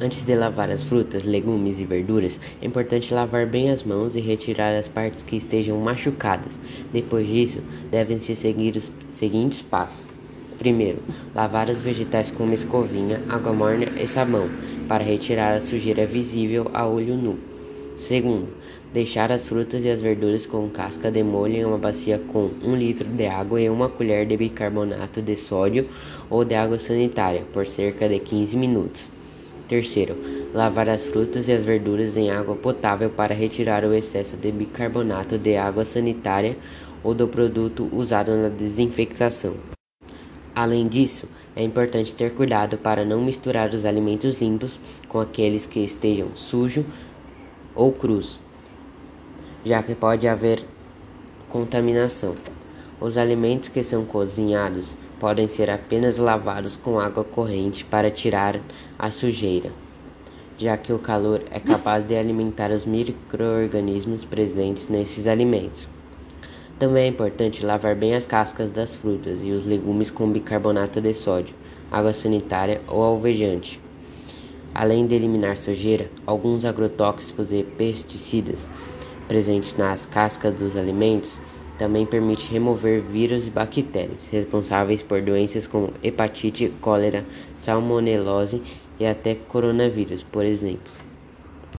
Antes de lavar as frutas, legumes e verduras, é importante lavar bem as mãos e retirar as partes que estejam machucadas. Depois disso, devem-se seguir os seguintes passos. Primeiro, lavar os vegetais com uma escovinha, água morna e sabão, para retirar a sujeira visível a olho nu. Segundo, deixar as frutas e as verduras com casca de molho em uma bacia com um litro de água e uma colher de bicarbonato de sódio ou de água sanitária por cerca de 15 minutos. Terceiro, lavar as frutas e as verduras em água potável para retirar o excesso de bicarbonato de água sanitária ou do produto usado na desinfectação. Além disso, é importante ter cuidado para não misturar os alimentos limpos com aqueles que estejam sujos ou crus, já que pode haver contaminação. Os alimentos que são cozinhados podem ser apenas lavados com água corrente para tirar a sujeira, já que o calor é capaz de alimentar os microorganismos presentes nesses alimentos. Também é importante lavar bem as cascas das frutas e os legumes com bicarbonato de sódio, água sanitária ou alvejante. Além de eliminar sujeira, alguns agrotóxicos e pesticidas presentes nas cascas dos alimentos também permite remover vírus e bactérias responsáveis por doenças como hepatite, cólera, salmonelose e até coronavírus, por exemplo.